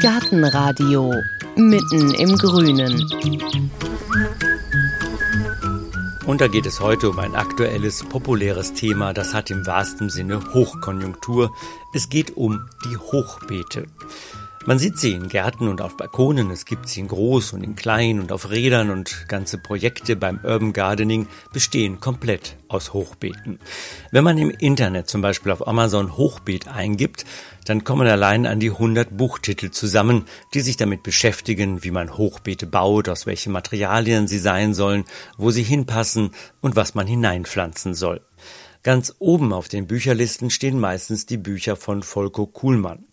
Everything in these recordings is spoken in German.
Gartenradio mitten im Grünen. Und da geht es heute um ein aktuelles, populäres Thema, das hat im wahrsten Sinne Hochkonjunktur. Es geht um die Hochbeete. Man sieht sie in Gärten und auf Balkonen, es gibt sie in groß und in klein und auf Rädern und ganze Projekte beim Urban Gardening bestehen komplett aus Hochbeeten. Wenn man im Internet zum Beispiel auf Amazon Hochbeet eingibt, dann kommen allein an die 100 Buchtitel zusammen, die sich damit beschäftigen, wie man Hochbeete baut, aus welchen Materialien sie sein sollen, wo sie hinpassen und was man hineinpflanzen soll. Ganz oben auf den Bücherlisten stehen meistens die Bücher von Volko Kuhlmann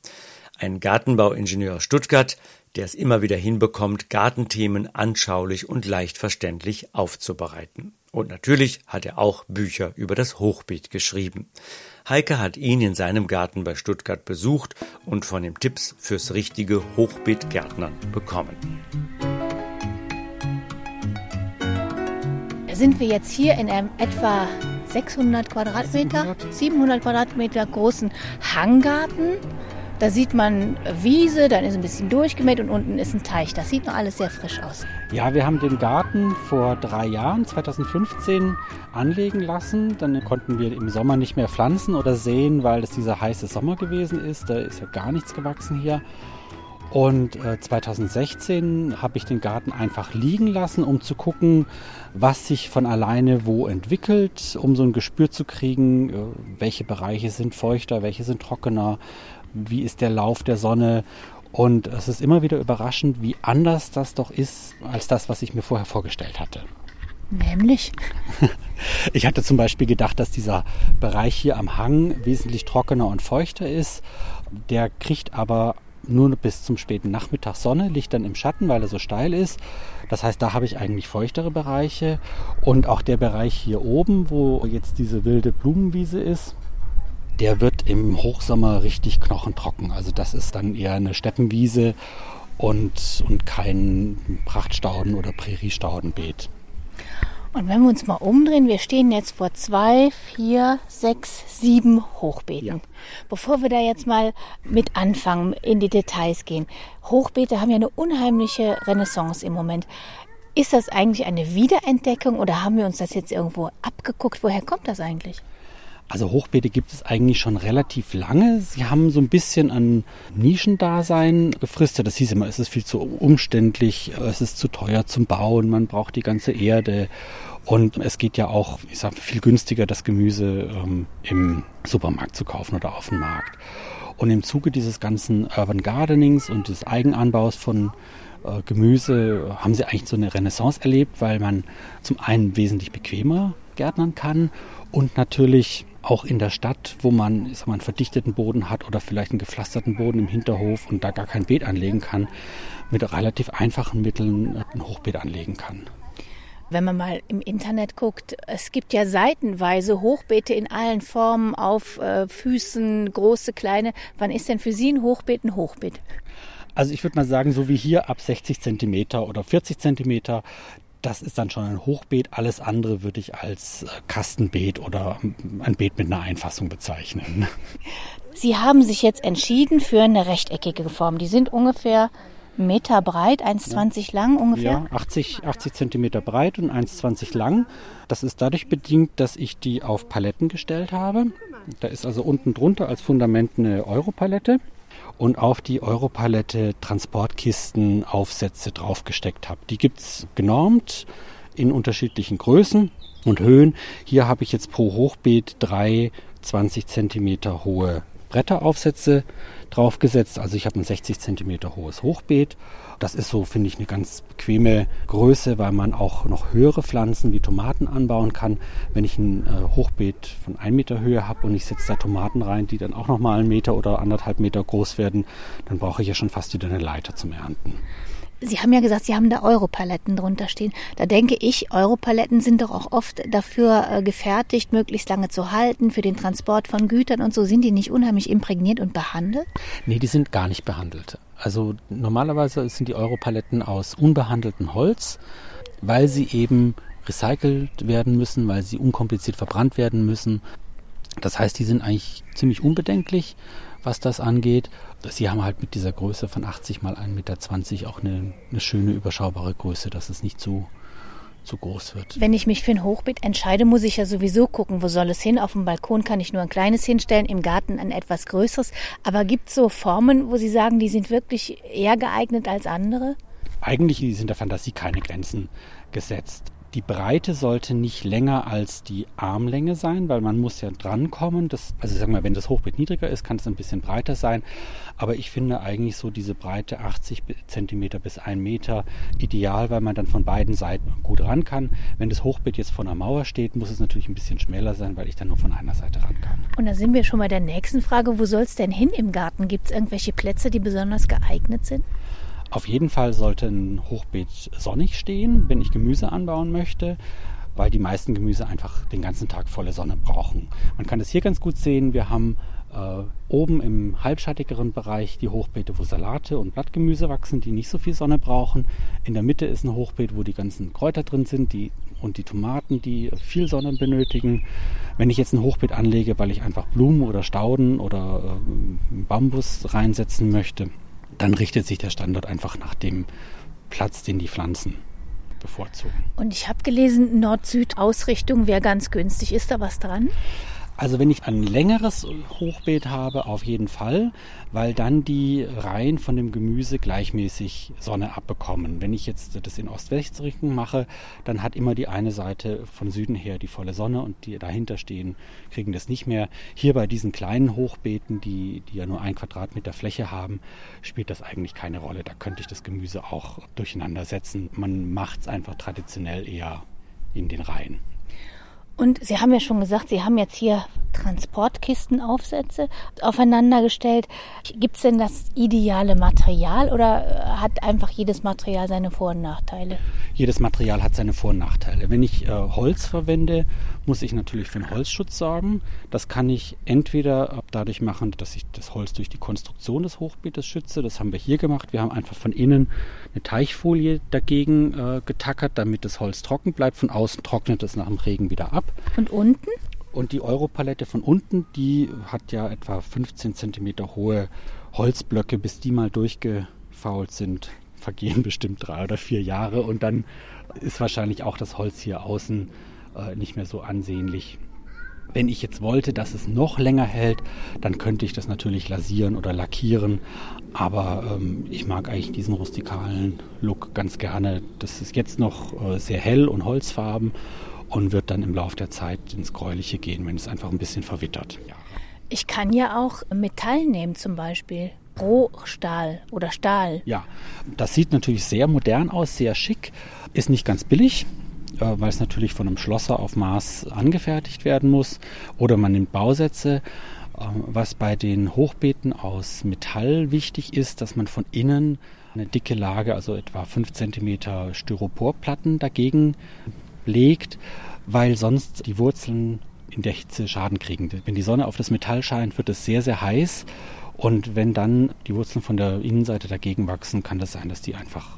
ein Gartenbauingenieur aus Stuttgart, der es immer wieder hinbekommt, Gartenthemen anschaulich und leicht verständlich aufzubereiten. Und natürlich hat er auch Bücher über das Hochbeet geschrieben. Heike hat ihn in seinem Garten bei Stuttgart besucht und von ihm Tipps fürs richtige Hochbeetgärtnern bekommen. Sind wir jetzt hier in einem etwa 600 Quadratmeter, 700 Quadratmeter großen Hanggarten da sieht man Wiese, dann ist ein bisschen durchgemäht und unten ist ein Teich. Das sieht noch alles sehr frisch aus. Ja, wir haben den Garten vor drei Jahren, 2015, anlegen lassen. Dann konnten wir im Sommer nicht mehr pflanzen oder sehen, weil es dieser heiße Sommer gewesen ist. Da ist ja gar nichts gewachsen hier. Und äh, 2016 habe ich den Garten einfach liegen lassen, um zu gucken, was sich von alleine wo entwickelt, um so ein Gespür zu kriegen, äh, welche Bereiche sind feuchter, welche sind trockener, wie ist der Lauf der Sonne. Und es ist immer wieder überraschend, wie anders das doch ist als das, was ich mir vorher vorgestellt hatte. Nämlich? Ich hatte zum Beispiel gedacht, dass dieser Bereich hier am Hang wesentlich trockener und feuchter ist. Der kriegt aber nur bis zum späten Nachmittag Sonne, liegt dann im Schatten, weil er so steil ist. Das heißt, da habe ich eigentlich feuchtere Bereiche. Und auch der Bereich hier oben, wo jetzt diese wilde Blumenwiese ist, der wird im Hochsommer richtig knochentrocken. Also das ist dann eher eine Steppenwiese und, und kein Prachtstauden- oder Präriestaudenbeet. Und wenn wir uns mal umdrehen, wir stehen jetzt vor zwei, vier, sechs, sieben Hochbeeten. Ja. Bevor wir da jetzt mal mit anfangen, in die Details gehen. Hochbeete haben ja eine unheimliche Renaissance im Moment. Ist das eigentlich eine Wiederentdeckung oder haben wir uns das jetzt irgendwo abgeguckt? Woher kommt das eigentlich? Also Hochbeete gibt es eigentlich schon relativ lange. Sie haben so ein bisschen an Nischendasein gefristet. Das hieß immer, es ist viel zu umständlich, es ist zu teuer zum Bauen, man braucht die ganze Erde. Und es geht ja auch, ich sag, viel günstiger, das Gemüse ähm, im Supermarkt zu kaufen oder auf dem Markt. Und im Zuge dieses ganzen Urban Gardenings und des Eigenanbaus von äh, Gemüse haben sie eigentlich so eine Renaissance erlebt, weil man zum einen wesentlich bequemer gärtnern kann und natürlich auch in der Stadt, wo man ich sag mal, einen verdichteten Boden hat oder vielleicht einen gepflasterten Boden im Hinterhof und da gar kein Beet anlegen kann, mit relativ einfachen Mitteln ein Hochbeet anlegen kann. Wenn man mal im Internet guckt, es gibt ja seitenweise Hochbeete in allen Formen auf äh, Füßen, große, kleine. Wann ist denn für Sie ein Hochbeet ein Hochbeet? Also ich würde mal sagen, so wie hier ab 60 Zentimeter oder 40 Zentimeter, das ist dann schon ein Hochbeet. Alles andere würde ich als äh, Kastenbeet oder ein Beet mit einer Einfassung bezeichnen. Sie haben sich jetzt entschieden für eine rechteckige Form. Die sind ungefähr Meter breit, 1,20 ja. lang ungefähr? Ja, 80, 80 Zentimeter breit und 1,20 lang. Das ist dadurch bedingt, dass ich die auf Paletten gestellt habe. Da ist also unten drunter als Fundament eine Europalette und auf die Europalette Transportkisten Aufsätze draufgesteckt habe. Die gibt es genormt in unterschiedlichen Größen und Höhen. Hier habe ich jetzt pro Hochbeet drei 20 Zentimeter hohe Bretteraufsätze draufgesetzt. Also ich habe ein 60 Zentimeter hohes Hochbeet. Das ist so, finde ich, eine ganz bequeme Größe, weil man auch noch höhere Pflanzen wie Tomaten anbauen kann. Wenn ich ein äh, Hochbeet von 1 Meter Höhe habe und ich setze da Tomaten rein, die dann auch noch mal einen Meter oder anderthalb Meter groß werden, dann brauche ich ja schon fast wieder eine Leiter zum Ernten. Sie haben ja gesagt, Sie haben da Europaletten drunter stehen. Da denke ich, Europaletten sind doch auch oft dafür äh, gefertigt, möglichst lange zu halten, für den Transport von Gütern und so. Sind die nicht unheimlich imprägniert und behandelt? Nee, die sind gar nicht behandelt. Also normalerweise sind die Europaletten aus unbehandeltem Holz, weil sie eben recycelt werden müssen, weil sie unkompliziert verbrannt werden müssen. Das heißt, die sind eigentlich ziemlich unbedenklich was das angeht. Sie haben halt mit dieser Größe von 80 mal 1,20 Meter auch eine, eine schöne, überschaubare Größe, dass es nicht zu, zu groß wird. Wenn ich mich für ein Hochbeet entscheide, muss ich ja sowieso gucken, wo soll es hin. Auf dem Balkon kann ich nur ein kleines hinstellen, im Garten ein etwas größeres. Aber gibt es so Formen, wo Sie sagen, die sind wirklich eher geeignet als andere? Eigentlich sind der Fantasie keine Grenzen gesetzt. Die Breite sollte nicht länger als die Armlänge sein, weil man muss ja drankommen. Das, also sagen wir, wenn das Hochbeet niedriger ist, kann es ein bisschen breiter sein. Aber ich finde eigentlich so diese Breite 80 cm bis 1 Meter ideal, weil man dann von beiden Seiten gut ran kann. Wenn das Hochbeet jetzt vor einer Mauer steht, muss es natürlich ein bisschen schmäler sein, weil ich dann nur von einer Seite ran kann. Und da sind wir schon bei der nächsten Frage. Wo soll es denn hin im Garten? Gibt es irgendwelche Plätze, die besonders geeignet sind? Auf jeden Fall sollte ein Hochbeet sonnig stehen, wenn ich Gemüse anbauen möchte, weil die meisten Gemüse einfach den ganzen Tag volle Sonne brauchen. Man kann das hier ganz gut sehen. Wir haben äh, oben im halbschattigeren Bereich die Hochbeete, wo Salate und Blattgemüse wachsen, die nicht so viel Sonne brauchen. In der Mitte ist ein Hochbeet, wo die ganzen Kräuter drin sind die, und die Tomaten, die viel Sonne benötigen. Wenn ich jetzt ein Hochbeet anlege, weil ich einfach Blumen oder Stauden oder äh, Bambus reinsetzen möchte, dann richtet sich der Standort einfach nach dem Platz, den die Pflanzen bevorzugen. Und ich habe gelesen, Nord-Süd-Ausrichtung wäre ganz günstig. Ist da was dran? Also wenn ich ein längeres Hochbeet habe, auf jeden Fall, weil dann die Reihen von dem Gemüse gleichmäßig Sonne abbekommen. Wenn ich jetzt das in Ost-West-Richtung mache, dann hat immer die eine Seite von Süden her die volle Sonne und die dahinter stehen, kriegen das nicht mehr. Hier bei diesen kleinen Hochbeeten, die, die ja nur ein Quadratmeter Fläche haben, spielt das eigentlich keine Rolle. Da könnte ich das Gemüse auch durcheinander setzen. Man macht es einfach traditionell eher in den Reihen. Und Sie haben ja schon gesagt, Sie haben jetzt hier Transportkistenaufsätze aufeinandergestellt. Gibt es denn das ideale Material oder äh, hat einfach jedes Material seine Vor- und Nachteile? Jedes Material hat seine Vor- und Nachteile. Wenn ich äh, Holz verwende, muss ich natürlich für einen Holzschutz sorgen. Das kann ich entweder dadurch machen, dass ich das Holz durch die Konstruktion des Hochbeetes schütze. Das haben wir hier gemacht. Wir haben einfach von innen eine Teichfolie dagegen äh, getackert, damit das Holz trocken bleibt. Von außen trocknet es nach dem Regen wieder ab. Und unten? Und die Europalette von unten, die hat ja etwa 15 cm hohe Holzblöcke, bis die mal durchgefault sind, vergehen bestimmt drei oder vier Jahre und dann ist wahrscheinlich auch das Holz hier außen äh, nicht mehr so ansehnlich. Wenn ich jetzt wollte, dass es noch länger hält, dann könnte ich das natürlich lasieren oder lackieren. Aber ähm, ich mag eigentlich diesen rustikalen Look ganz gerne. Das ist jetzt noch äh, sehr hell und holzfarben und wird dann im Laufe der Zeit ins Gräuliche gehen, wenn es einfach ein bisschen verwittert. Ja. Ich kann ja auch Metall nehmen zum Beispiel. Rohstahl oder Stahl. Ja, das sieht natürlich sehr modern aus, sehr schick, ist nicht ganz billig, weil es natürlich von einem Schlosser auf Maß angefertigt werden muss. Oder man nimmt Bausätze. Äh, was bei den Hochbeeten aus Metall wichtig ist, dass man von innen eine dicke Lage, also etwa 5 cm Styroporplatten dagegen legt, weil sonst die Wurzeln in der Hitze Schaden kriegen. Wenn die Sonne auf das Metall scheint, wird es sehr, sehr heiß. Und wenn dann die Wurzeln von der Innenseite dagegen wachsen, kann das sein, dass die einfach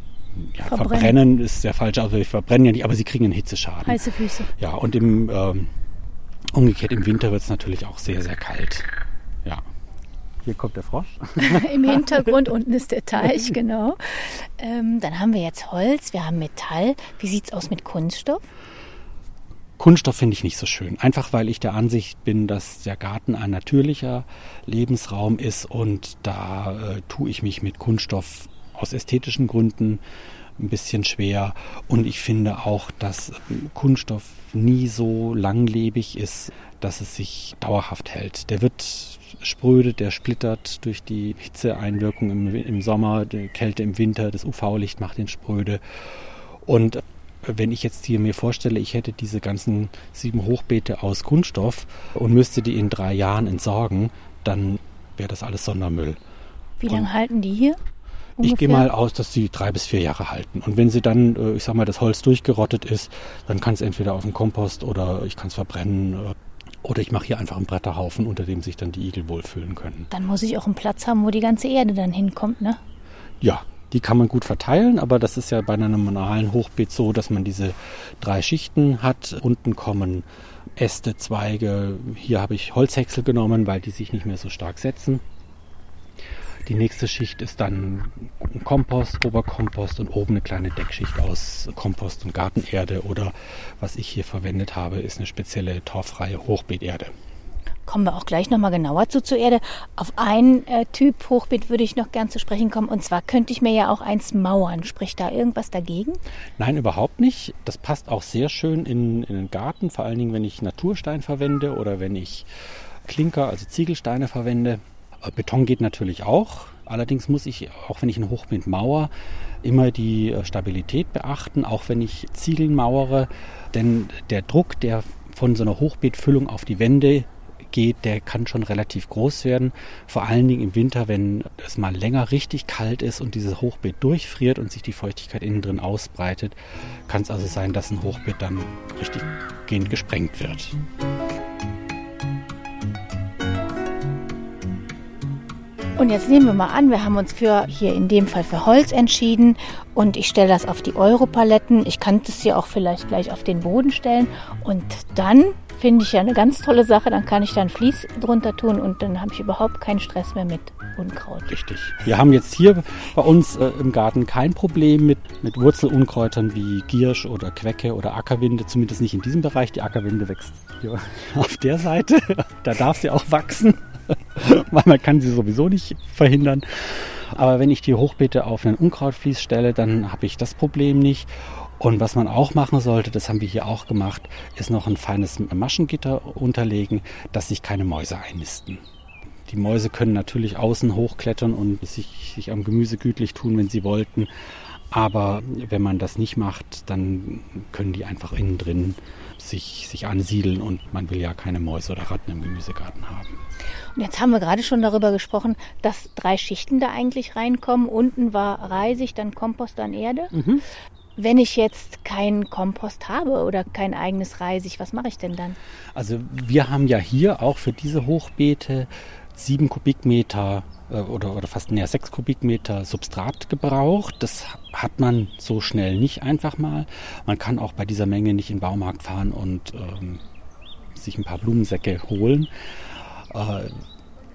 ja, verbrennen. verbrennen. ist der falsche, also verbrennen ja nicht, aber sie kriegen einen Hitzeschaden. Heiße Füße. Ja, und im ähm, umgekehrt im Winter wird es natürlich auch sehr, sehr kalt. Ja. Hier kommt der Frosch. Im Hintergrund unten ist der Teich, genau. Ähm, dann haben wir jetzt Holz, wir haben Metall. Wie sieht es aus mit Kunststoff? Kunststoff finde ich nicht so schön. Einfach weil ich der Ansicht bin, dass der Garten ein natürlicher Lebensraum ist und da äh, tue ich mich mit Kunststoff aus ästhetischen Gründen ein bisschen schwer. Und ich finde auch, dass Kunststoff nie so langlebig ist, dass es sich dauerhaft hält. Der wird spröde, der splittert durch die Hitzeeinwirkung im, im Sommer, die Kälte im Winter, das UV-Licht macht ihn spröde. Und wenn ich jetzt hier mir vorstelle, ich hätte diese ganzen sieben Hochbeete aus Kunststoff und müsste die in drei Jahren entsorgen, dann wäre das alles Sondermüll. Wie lange halten die hier? Ungefähr? Ich gehe mal aus, dass sie drei bis vier Jahre halten. Und wenn sie dann, äh, ich sag mal, das Holz durchgerottet ist, dann kann es entweder auf den Kompost oder ich kann es verbrennen. Äh, oder ich mache hier einfach einen Bretterhaufen, unter dem sich dann die Igel wohlfühlen können. Dann muss ich auch einen Platz haben, wo die ganze Erde dann hinkommt, ne? Ja, die kann man gut verteilen, aber das ist ja bei einem normalen Hochbeet so, dass man diese drei Schichten hat. Unten kommen Äste, Zweige. Hier habe ich Holzhäcksel genommen, weil die sich nicht mehr so stark setzen. Die nächste Schicht ist dann Kompost, Oberkompost und oben eine kleine Deckschicht aus Kompost und Gartenerde oder was ich hier verwendet habe, ist eine spezielle torffreie Hochbeeterde kommen wir auch gleich nochmal genauer zu zur Erde. Auf einen äh, Typ Hochbeet würde ich noch gern zu sprechen kommen. Und zwar könnte ich mir ja auch eins mauern. Spricht da irgendwas dagegen? Nein, überhaupt nicht. Das passt auch sehr schön in, in den Garten, vor allen Dingen, wenn ich Naturstein verwende oder wenn ich Klinker, also Ziegelsteine verwende. Äh, Beton geht natürlich auch. Allerdings muss ich, auch wenn ich ein Hochbeet mauer, immer die äh, Stabilität beachten, auch wenn ich Ziegeln mauere. Denn der Druck, der von so einer Hochbeetfüllung auf die Wände geht, der kann schon relativ groß werden. Vor allen Dingen im Winter, wenn es mal länger richtig kalt ist und dieses Hochbeet durchfriert und sich die Feuchtigkeit innen drin ausbreitet, kann es also sein, dass ein Hochbeet dann richtig gehend gesprengt wird. Und jetzt nehmen wir mal an, wir haben uns für hier in dem Fall für Holz entschieden und ich stelle das auf die Europaletten. Ich kann das hier auch vielleicht gleich auf den Boden stellen und dann finde ich ja eine ganz tolle Sache. Dann kann ich da ein Vlies drunter tun und dann habe ich überhaupt keinen Stress mehr mit Unkraut. Richtig. Wir haben jetzt hier bei uns äh, im Garten kein Problem mit, mit Wurzelunkräutern wie Giersch oder Quecke oder Ackerwinde, zumindest nicht in diesem Bereich. Die Ackerwinde wächst hier auf der Seite. Da darf sie auch wachsen, weil man kann sie sowieso nicht verhindern. Aber wenn ich die Hochbeete auf einen Unkrautvlies stelle, dann habe ich das Problem nicht. Und was man auch machen sollte, das haben wir hier auch gemacht, ist noch ein feines Maschengitter unterlegen, dass sich keine Mäuse einnisten. Die Mäuse können natürlich außen hochklettern und sich, sich am Gemüse gütlich tun, wenn sie wollten. Aber wenn man das nicht macht, dann können die einfach innen drin sich, sich ansiedeln und man will ja keine Mäuse oder Ratten im Gemüsegarten haben. Und jetzt haben wir gerade schon darüber gesprochen, dass drei Schichten da eigentlich reinkommen. Unten war Reisig, dann Kompost, dann Erde. Mhm. Wenn ich jetzt keinen Kompost habe oder kein eigenes Reisig, was mache ich denn dann? Also wir haben ja hier auch für diese Hochbeete sieben Kubikmeter oder, oder fast näher sechs Kubikmeter Substrat gebraucht. Das hat man so schnell nicht einfach mal. Man kann auch bei dieser Menge nicht in den Baumarkt fahren und ähm, sich ein paar Blumensäcke holen. Äh,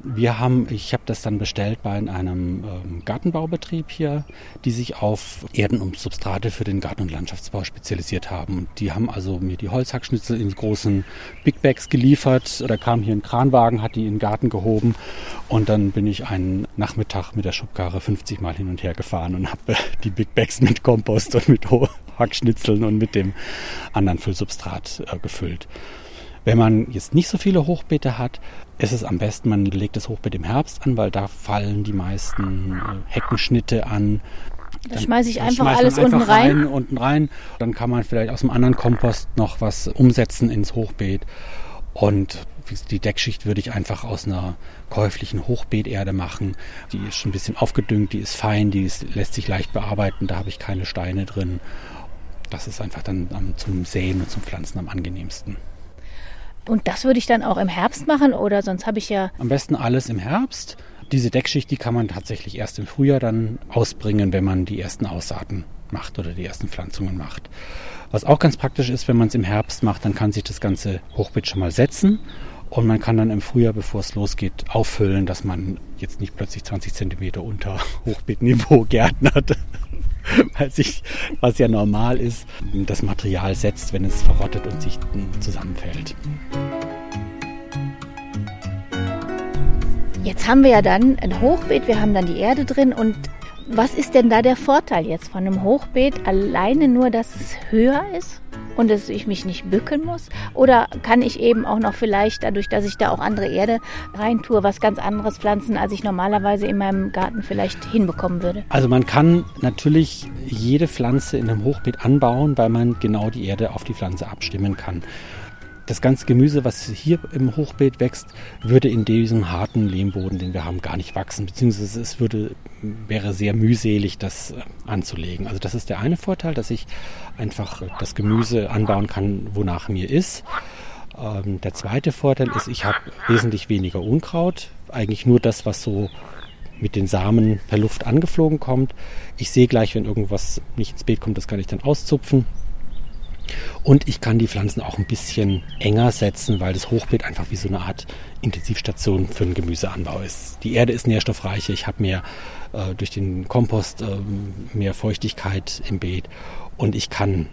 wir haben, ich habe das dann bestellt bei einem ähm, Gartenbaubetrieb hier, die sich auf Erden und Substrate für den Garten- und Landschaftsbau spezialisiert haben. Und die haben also mir die Holzhackschnitzel in großen Big Bags geliefert. Da kam hier ein Kranwagen, hat die in den Garten gehoben und dann bin ich einen Nachmittag mit der Schubkarre 50 Mal hin und her gefahren und habe die Big Bags mit Kompost und mit Hackschnitzeln und mit dem anderen Füllsubstrat äh, gefüllt. Wenn man jetzt nicht so viele Hochbeete hat, ist es am besten, man legt das Hochbeet im Herbst an, weil da fallen die meisten äh, Heckenschnitte an. Da schmeiße ich einfach alles einfach unten rein. rein. Unten rein. Dann kann man vielleicht aus dem anderen Kompost noch was umsetzen ins Hochbeet. Und die Deckschicht würde ich einfach aus einer käuflichen Hochbeeterde machen. Die ist schon ein bisschen aufgedüngt, die ist fein, die ist, lässt sich leicht bearbeiten, da habe ich keine Steine drin. Das ist einfach dann zum Säen und zum Pflanzen am angenehmsten. Und das würde ich dann auch im Herbst machen oder sonst habe ich ja. Am besten alles im Herbst. Diese Deckschicht, die kann man tatsächlich erst im Frühjahr dann ausbringen, wenn man die ersten Aussaaten macht oder die ersten Pflanzungen macht. Was auch ganz praktisch ist, wenn man es im Herbst macht, dann kann sich das ganze Hochbeet schon mal setzen und man kann dann im Frühjahr, bevor es losgeht, auffüllen, dass man jetzt nicht plötzlich 20 Zentimeter unter Hochbeetniveau gärtnert. weil sich, was ja normal ist, das Material setzt, wenn es verrottet und sich zusammenfällt. Jetzt haben wir ja dann ein Hochbeet, wir haben dann die Erde drin und was ist denn da der Vorteil jetzt von einem Hochbeet? Alleine nur, dass es höher ist? Und dass ich mich nicht bücken muss? Oder kann ich eben auch noch vielleicht, dadurch, dass ich da auch andere Erde reintue, was ganz anderes pflanzen, als ich normalerweise in meinem Garten vielleicht hinbekommen würde? Also man kann natürlich jede Pflanze in einem Hochbeet anbauen, weil man genau die Erde auf die Pflanze abstimmen kann das ganze Gemüse, was hier im Hochbeet wächst, würde in diesem harten Lehmboden, den wir haben, gar nicht wachsen. Beziehungsweise es würde, wäre sehr mühselig, das äh, anzulegen. Also das ist der eine Vorteil, dass ich einfach das Gemüse anbauen kann, wonach mir ist. Ähm, der zweite Vorteil ist, ich habe wesentlich weniger Unkraut. Eigentlich nur das, was so mit den Samen per Luft angeflogen kommt. Ich sehe gleich, wenn irgendwas nicht ins Beet kommt, das kann ich dann auszupfen Und ich kann die Pflanzen auch ein bisschen enger setzen, weil das Hochbeet einfach wie so eine Art Intensivstation für einen Gemüseanbau ist. Die Erde ist nährstoffreicher, ich habe mehr äh, durch den Kompost äh, mehr Feuchtigkeit im Beet und ich kann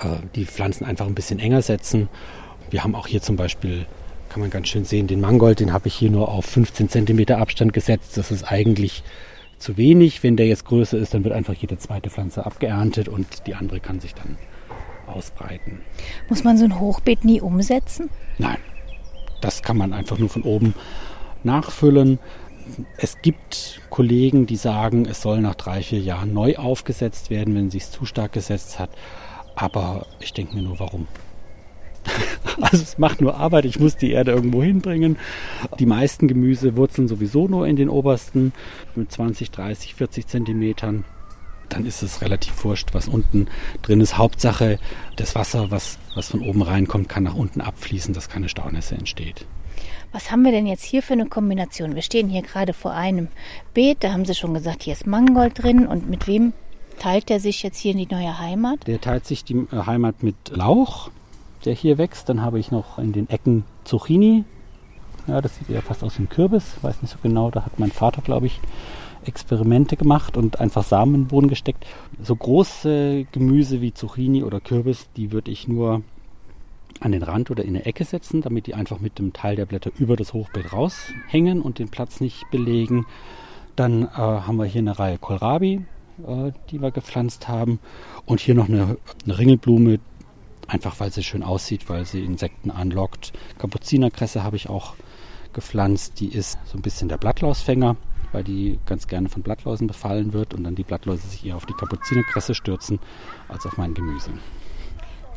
äh, die Pflanzen einfach ein bisschen enger setzen. Wir haben auch hier zum Beispiel, kann man ganz schön sehen, den Mangold, den habe ich hier nur auf 15 Zentimeter Abstand gesetzt. Das ist eigentlich zu wenig. Wenn der jetzt größer ist, dann wird einfach jede zweite Pflanze abgeerntet und die andere kann sich dann ausbreiten. Muss man so ein Hochbeet nie umsetzen? Nein, das kann man einfach nur von oben nachfüllen. Es gibt Kollegen, die sagen, es soll nach drei, vier Jahren neu aufgesetzt werden, wenn es sich zu stark gesetzt hat. Aber ich denke mir nur, warum? Also es macht nur Arbeit, ich muss die Erde irgendwo hinbringen. Die meisten Gemüse wurzeln sowieso nur in den obersten mit 20, 30, 40 Zentimetern dann ist es relativ wurscht, was unten drin ist. Hauptsache, das Wasser, was, was von oben reinkommt, kann nach unten abfließen, dass keine Staunässe entsteht. Was haben wir denn jetzt hier für eine Kombination? Wir stehen hier gerade vor einem Beet, da haben Sie schon gesagt, hier ist Mangold drin und mit wem teilt der sich jetzt hier in die neue Heimat? Der teilt sich die äh, Heimat mit Lauch, der hier wächst. Dann habe ich noch in den Ecken Zucchini. Ja, das sieht eher fast aus wie ein Kürbis, weiß nicht so genau. Da hat mein Vater, glaube ich, Experimente gemacht und einfach Samen in den Boden gesteckt. So große Gemüse wie Zucchini oder Kürbis, die würde ich nur an den Rand oder in eine Ecke setzen, damit die einfach mit dem Teil der Blätter über das Hochbeet raushängen und den Platz nicht belegen. Dann äh, haben wir hier eine Reihe Kohlrabi, äh, die wir gepflanzt haben. Und hier noch eine, eine, Ringelblume, einfach weil sie schön aussieht, weil sie Insekten anlockt. Kapuzinerkresse habe ich auch gepflanzt. Die ist so ein bisschen der Blattlausfänger weil die ganz gerne von Blattläusen befallen wird und dann die Blattläuse sich eher auf die Kapuzinerkresse stürzen als auf mein Gemüse.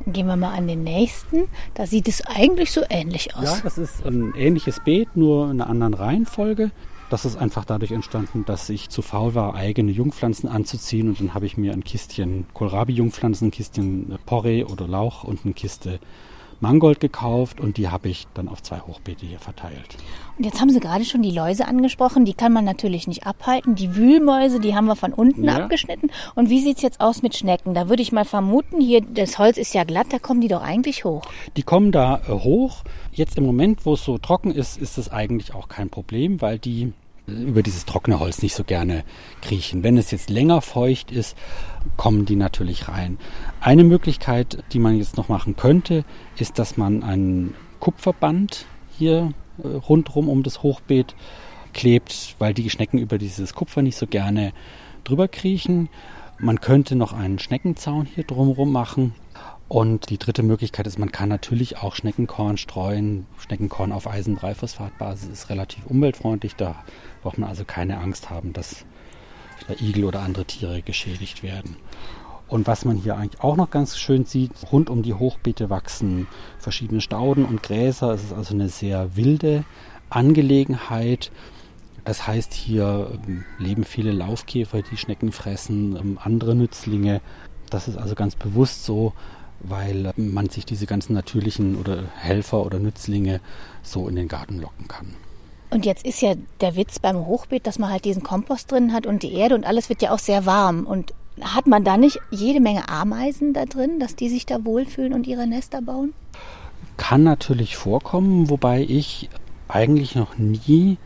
Gehen wir mal an den nächsten. Da sieht es eigentlich so ähnlich aus. Ja, das ist ein ähnliches Beet, nur in einer anderen Reihenfolge. Das ist einfach dadurch entstanden, dass ich zu faul war, eigene Jungpflanzen anzuziehen. Und dann habe ich mir ein Kistchen Kohlrabi-Jungpflanzen, ein Kistchen Porree oder Lauch und eine Kiste Mangold gekauft und die habe ich dann auf zwei Hochbeete hier verteilt. Und jetzt haben Sie gerade schon die Läuse angesprochen, die kann man natürlich nicht abhalten. Die Wühlmäuse, die haben wir von unten ja. abgeschnitten. Und wie sieht es jetzt aus mit Schnecken? Da würde ich mal vermuten, hier das Holz ist ja glatt, da kommen die doch eigentlich hoch. Die kommen da äh, hoch. Jetzt im Moment, wo es so trocken ist, ist es eigentlich auch kein Problem, weil die über dieses trockene Holz nicht so gerne kriechen. Wenn es jetzt länger feucht ist, kommen die natürlich rein. Eine Möglichkeit, die man jetzt noch machen könnte, ist, dass man ein Kupferband hier äh, rundherum um das Hochbeet klebt, weil die Schnecken über dieses Kupfer nicht so gerne drüber kriechen. Man könnte noch einen Schneckenzaun hier drumherum machen. Und die dritte Möglichkeit ist, man kann natürlich auch Schneckenkorn streuen. Schneckenkorn auf Eisenbreiphosphatbasis ist relativ umweltfreundlich. Da braucht man also keine Angst haben, dass da Igel oder andere Tiere geschädigt werden. Und was man hier eigentlich auch noch ganz schön sieht, rund um die Hochbeete wachsen verschiedene Stauden und Gräser. Es ist also eine sehr wilde Angelegenheit. Das heißt, hier ähm, leben viele Laufkäfer, die Schnecken fressen, ähm, andere Nützlinge. Das ist also ganz bewusst so, weil ähm, man sich diese ganzen natürlichen oder Helfer oder Nützlinge so in den Garten locken kann. Und jetzt ist ja der Witz beim Hochbeet, dass man halt diesen Kompost drin hat und die Erde und alles wird ja auch sehr warm. Und hat man da nicht jede Menge Ameisen da drin, dass die sich da wohlfühlen und ihre Nester bauen? Kann natürlich vorkommen, wobei ich eigentlich noch nie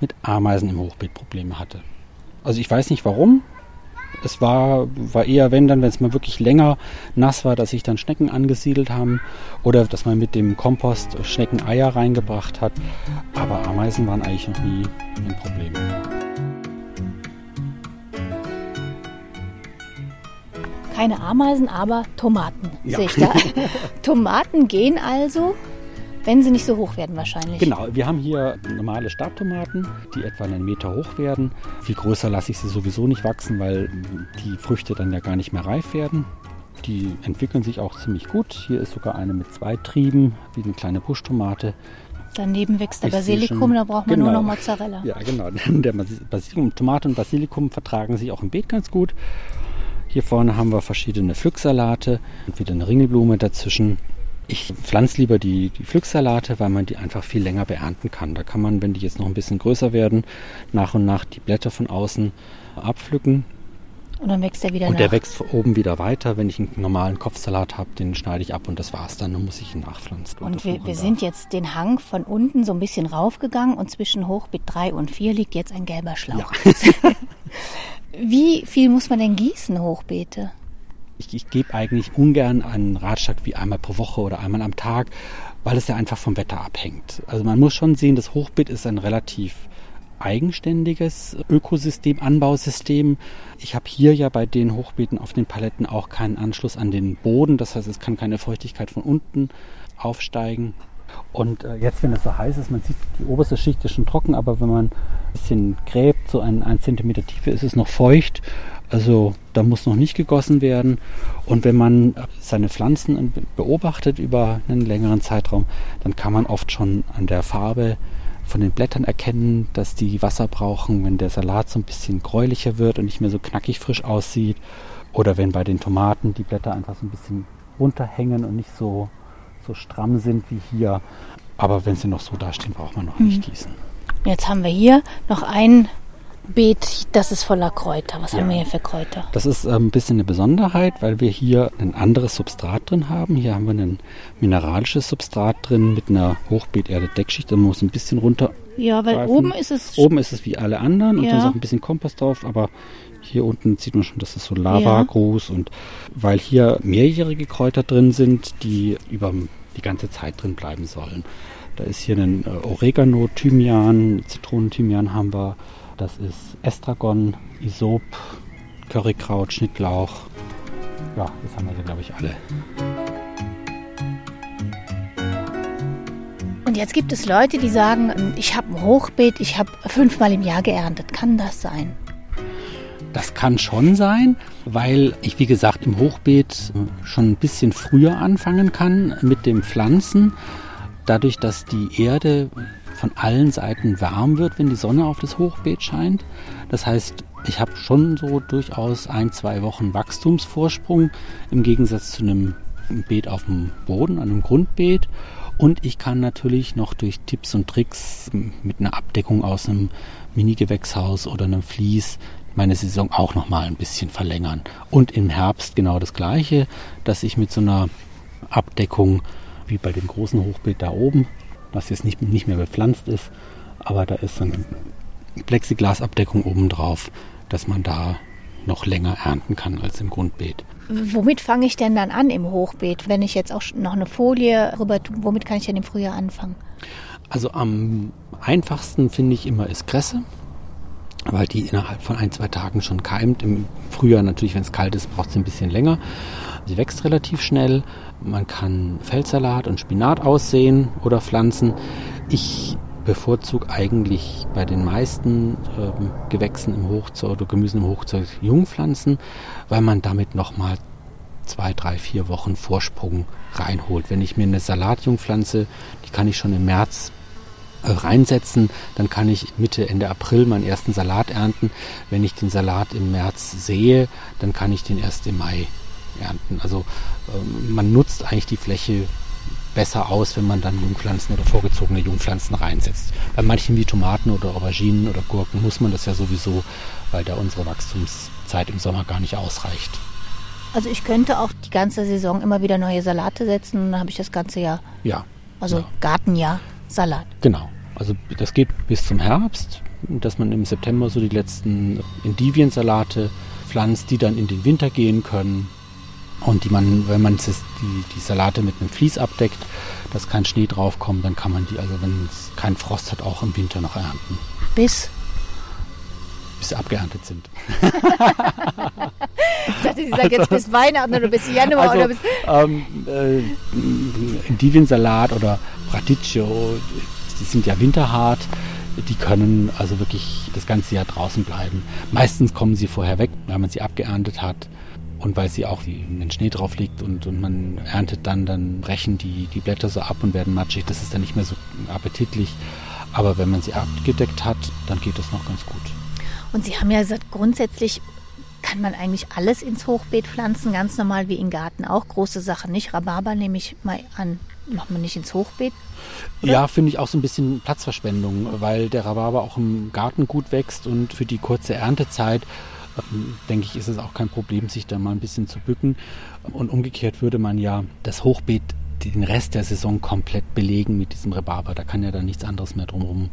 mit Ameisen im Hochbeet Probleme hatte. Also ich weiß nicht warum, es war, war eher, wenn dann, wenn es mal wirklich länger nass war, dass sich dann Schnecken angesiedelt haben oder dass man mit dem Kompost Schneckeneier reingebracht hat. Aber Ameisen waren eigentlich noch nie ein Problem. Keine Ameisen, aber Tomaten ja. sehe ich da. Tomaten gehen also wenn sie nicht so hoch werden wahrscheinlich. Genau, wir haben hier normale Stabtomaten, die etwa einen Meter hoch werden. Viel größer lasse ich sie sowieso nicht wachsen, weil die Früchte dann ja gar nicht mehr reif werden. Die entwickeln sich auch ziemlich gut. Hier ist sogar eine mit zwei Trieben, wie eine kleine Buschtomate. Daneben wächst der Basilikum, da braucht man genau. nur noch Mozzarella. Ja, genau. Der Basilikum, Tomate und Basilikum vertragen sich auch im Beet ganz gut. Hier vorne haben wir verschiedene Pflücksalate und wieder eine Ringelblume dazwischen. Ich pflanze lieber die, die Pflücksalate, weil man die einfach viel länger beernten kann. Da kann man, wenn die jetzt noch ein bisschen größer werden, nach und nach die Blätter von außen abpflücken. Und dann wächst er wieder Und nach. der wächst oben wieder weiter. Wenn ich einen normalen Kopfsalat habe, den schneide ich ab und das war's dann. Dann muss ich ihn nachpflanzen. Und wir, wir sind jetzt den Hang von unten so ein bisschen raufgegangen und zwischen Hochbeet 3 und 4 liegt jetzt ein gelber Schlauch. Wie viel muss man denn gießen, Hochbeete? Ich, ich gebe eigentlich ungern einen Ratschlag wie einmal pro Woche oder einmal am Tag, weil es ja einfach vom Wetter abhängt. Also man muss schon sehen, das Hochbeet ist ein relativ eigenständiges Ökosystem, Anbausystem. Ich habe hier ja bei den Hochbeeten auf den Paletten auch keinen Anschluss an den Boden. Das heißt, es kann keine Feuchtigkeit von unten aufsteigen. Und äh, jetzt, wenn es so heiß ist, man sieht, die oberste Schicht ist schon trocken, aber wenn man ein bisschen gräbt, so ein, ein Zentimeter Tiefe, ist es noch feucht. Also da muss noch nicht gegossen werden. Und wenn man seine Pflanzen beobachtet über einen längeren Zeitraum, dann kann man oft schon an der Farbe von den Blättern erkennen, dass die Wasser brauchen, wenn der Salat so ein bisschen gräulicher wird und nicht mehr so knackig frisch aussieht. Oder wenn bei den Tomaten die Blätter einfach so ein bisschen runterhängen und nicht so, so stramm sind wie hier. Aber wenn sie noch so dastehen, braucht man noch nicht gießen. Jetzt haben wir hier noch ein Beet, das ist voller Kräuter. Was Ja. haben wir hier für Kräuter? Das ist ähm, ein bisschen eine Besonderheit, weil wir hier ein anderes Substrat drin haben. Hier haben wir ein mineralisches Substrat drin mit einer Hochbeeterde-Deckschicht. Da muss ein bisschen runter. Ja, weil oben ist es. Oben ist es wie alle anderen und Ja. da ist auch ein bisschen Kompost drauf, aber hier unten sieht man schon, dass es so Lava Ja. und weil hier mehrjährige Kräuter drin sind, die über die ganze Zeit drin bleiben sollen. Da ist hier ein äh, Oregano, Thymian, Zitronenthymian haben wir. Das ist Estragon, Isop, Currykraut, Schnittlauch. Ja, das haben wir, glaube ich, alle. Und jetzt gibt es Leute, die sagen, ich habe ein Hochbeet, ich habe fünfmal im Jahr geerntet. Kann das sein? Das kann schon sein, weil ich, wie gesagt, im Hochbeet schon ein bisschen früher anfangen kann mit dem Pflanzen. Dadurch, dass die Erde von allen Seiten warm wird, wenn die Sonne auf das Hochbeet scheint. Das heißt, ich habe schon so durchaus ein, zwei Wochen Wachstumsvorsprung im Gegensatz zu einem Beet auf dem Boden, einem Grundbeet. Und ich kann natürlich noch durch Tipps und Tricks mit einer Abdeckung aus einem Mini-Gewächshaus oder einem Vlies meine Saison auch noch mal ein bisschen verlängern. Und im Herbst genau das Gleiche, dass ich mit so einer Abdeckung wie bei dem großen Hochbeet da oben, was jetzt nicht, nicht mehr bepflanzt ist, aber da ist so eine Plexiglasabdeckung oben drauf, dass man da noch länger ernten kann als im Grundbeet. Womit fange ich denn dann an im Hochbeet? Wenn ich jetzt auch noch eine Folie rüber tue, womit kann ich denn im Frühjahr anfangen? Also am einfachsten finde ich immer ist Kresse, weil die innerhalb von ein, zwei Tagen schon keimt. Im Frühjahr natürlich, wenn es kalt ist, braucht sie ein bisschen länger. Sie wächst relativ schnell. Man kann Feldsalat und Spinat aussehen oder pflanzen. Ich bevorzuge eigentlich bei den meisten ähm, Gewächsen im Hochzeug oder Gemüsen im Hochzeug Jungpflanzen, weil man damit nochmal zwei, drei, vier Wochen Vorsprung reinholt. Wenn ich mir eine Salatjungpflanze, die kann ich schon im März äh, reinsetzen, dann kann ich Mitte, Ende April meinen ersten Salat ernten. Wenn ich den Salat im März sehe, dann kann ich den erst im Mai ernten. Also man nutzt eigentlich die Fläche besser aus, wenn man dann Jungpflanzen oder vorgezogene Jungpflanzen reinsetzt. Bei manchen wie Tomaten oder Auberginen oder Gurken muss man das ja sowieso, weil da unsere Wachstumszeit im Sommer gar nicht ausreicht. Also ich könnte auch die ganze Saison immer wieder neue Salate setzen und dann habe ich das ganze Jahr, Ja, also Ja. Gartenjahr, Salat. Genau. Also das geht bis zum Herbst, dass man im September so die letzten Endiviensalate pflanzt, die dann in den Winter gehen können. Und die man, wenn man die, die Salate mit einem Vlies abdeckt, dass kein Schnee draufkommt, dann kann man die, also wenn es keinen Frost hat, auch im Winter noch ernten, Bis, bis sie abgeerntet sind. ich dachte, Sie sagen jetzt bis Weihnachten oder bis Januar Also, oder bis... ähm, äh, Endiviensalat oder Radicchio, die sind ja winterhart. Die können also wirklich das ganze Jahr draußen bleiben. Meistens kommen sie vorher weg, weil man sie abgeerntet hat. Und weil sie auch, wenn Schnee drauf liegt und, und man erntet dann, dann brechen die, die Blätter so ab und werden matschig. Das ist dann nicht mehr so appetitlich. Aber wenn man sie abgedeckt hat, dann geht das noch ganz gut. Und Sie haben ja gesagt, grundsätzlich kann man eigentlich alles ins Hochbeet pflanzen, ganz normal wie im Garten auch. Große Sachen nicht. Rhabarber nehme ich mal an, macht man nicht ins Hochbeet. Oder? Ja, finde ich auch so ein bisschen Platzverschwendung, weil der Rhabarber auch im Garten gut wächst und für die kurze Erntezeit denke ich, ist es auch kein Problem, sich da mal ein bisschen zu bücken. Und umgekehrt würde man ja das Hochbeet den Rest der Saison komplett belegen mit diesem Rhabarber. Da kann ja dann nichts anderes mehr drumherum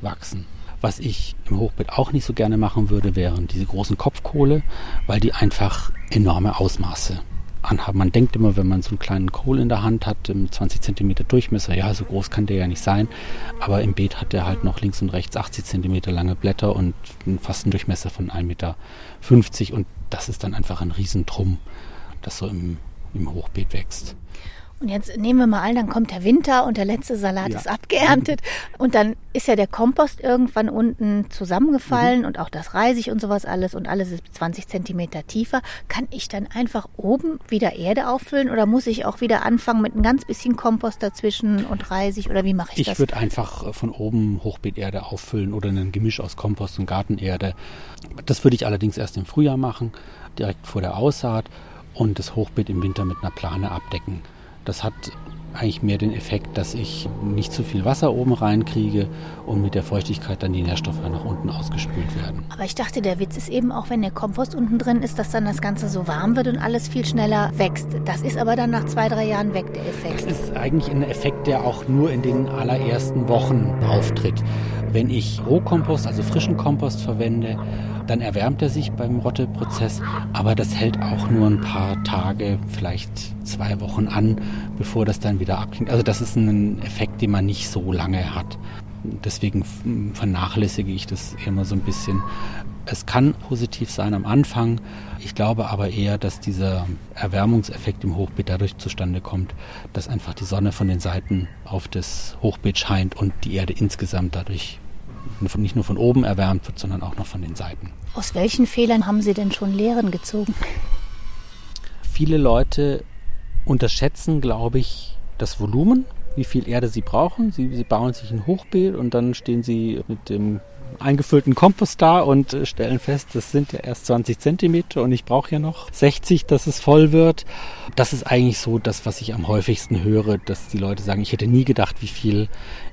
wachsen. Was ich im Hochbeet auch nicht so gerne machen würde, wären diese großen Kopfkohle, weil die einfach enorme Ausmaße anhaben. Man denkt immer, wenn man so einen kleinen Kohl in der Hand hat, 20 cm Durchmesser, ja, so groß kann der ja nicht sein, aber im Beet hat der halt noch links und rechts 80 cm lange Blätter und fast einen Durchmesser von 1,50 Meter und das ist dann einfach ein Riesentrum, das so im, im Hochbeet wächst. Und jetzt nehmen wir mal an, dann kommt der Winter und der letzte Salat ja. ist abgeerntet und dann ist ja der Kompost irgendwann unten zusammengefallen mhm. und auch das Reisig und sowas alles und alles ist 20 Zentimeter tiefer. Kann ich dann einfach oben wieder Erde auffüllen oder muss ich auch wieder anfangen mit ein ganz bisschen Kompost dazwischen und Reisig oder wie mache ich, ich das? Ich würde einfach äh, von oben Hochbeeterde auffüllen oder ein Gemisch aus Kompost und Gartenerde. Das würde ich allerdings erst im Frühjahr machen, direkt vor der Aussaat und das Hochbeet im Winter mit einer Plane abdecken. Das hat eigentlich mehr den Effekt, dass ich nicht zu viel Wasser oben reinkriege und mit der Feuchtigkeit dann die Nährstoffe nach unten ausgespült werden. Aber ich dachte, der Witz ist eben auch, wenn der Kompost unten drin ist, dass dann das Ganze so warm wird und alles viel schneller wächst. Das ist aber dann nach zwei, drei Jahren weg, der Effekt. Das ist eigentlich ein Effekt, der auch nur in den allerersten Wochen auftritt. Wenn ich Rohkompost, also frischen Kompost verwende, dann erwärmt er sich beim Rotteprozess, aber das hält auch nur ein paar Tage, vielleicht zwei Wochen an, bevor das dann wieder abklingt. Also das ist ein Effekt, den man nicht so lange hat. Deswegen vernachlässige ich das immer so ein bisschen. Es kann positiv sein am Anfang. Ich glaube aber eher, dass dieser Erwärmungseffekt im Hochbeet dadurch zustande kommt, dass einfach die Sonne von den Seiten auf das Hochbeet scheint und die Erde insgesamt dadurch nicht nur von oben erwärmt wird, sondern auch noch von den Seiten. Aus welchen Fehlern haben Sie denn schon Lehren gezogen? Viele Leute unterschätzen, glaube ich, das Volumen, wie viel Erde sie brauchen. Sie, sie bauen sich ein Hochbeet und dann stehen sie mit dem eingefüllten Kompost da und äh, stellen fest, das sind ja erst 20 Zentimeter und ich brauche ja noch 60, dass es voll wird. Das ist eigentlich so das, was ich am häufigsten höre, dass die Leute sagen, ich hätte nie gedacht, wie viel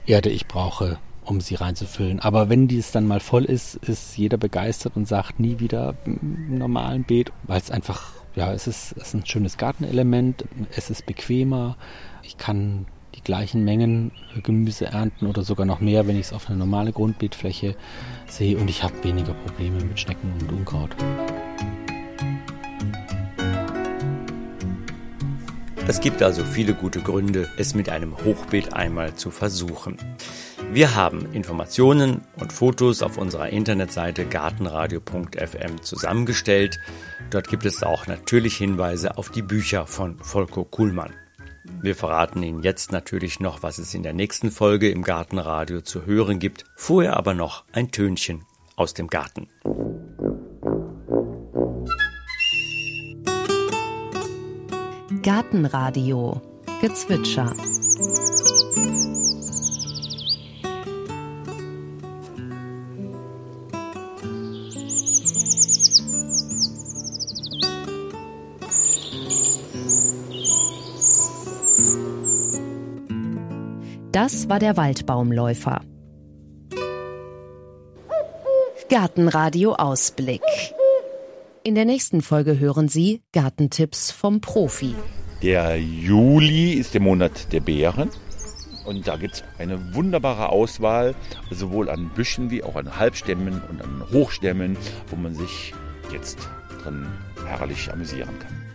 Erde ich brauche, um sie reinzufüllen. Aber wenn dies dann mal voll ist, ist jeder begeistert und sagt nie wieder im normalen Beet, weil es einfach, ja, es ist, es ist ein schönes Gartenelement, es ist bequemer, ich kann die gleichen Mengen Gemüse ernten oder sogar noch mehr, wenn ich es auf eine normale Grundbeetfläche sehe und ich habe weniger Probleme mit Schnecken und Unkraut. Es gibt also viele gute Gründe, es mit einem Hochbeet einmal zu versuchen. Wir haben Informationen und Fotos auf unserer Internetseite gartenradio.fm zusammengestellt. Dort gibt es auch natürlich Hinweise auf die Bücher von Volko Kuhlmann. Wir verraten Ihnen jetzt natürlich noch, was es in der nächsten Folge im Gartenradio zu hören gibt. Vorher aber noch ein Tönchen aus dem Garten. Gartenradio Gezwitscher Das war der Waldbaumläufer. Gartenradio Ausblick. In der nächsten Folge hören Sie Gartentipps vom Profi. Der Juli ist der Monat der Beeren. Und da gibt es eine wunderbare Auswahl, sowohl an Büschen wie auch an Halbstämmen und an Hochstämmen, wo man sich jetzt drin herrlich amüsieren kann.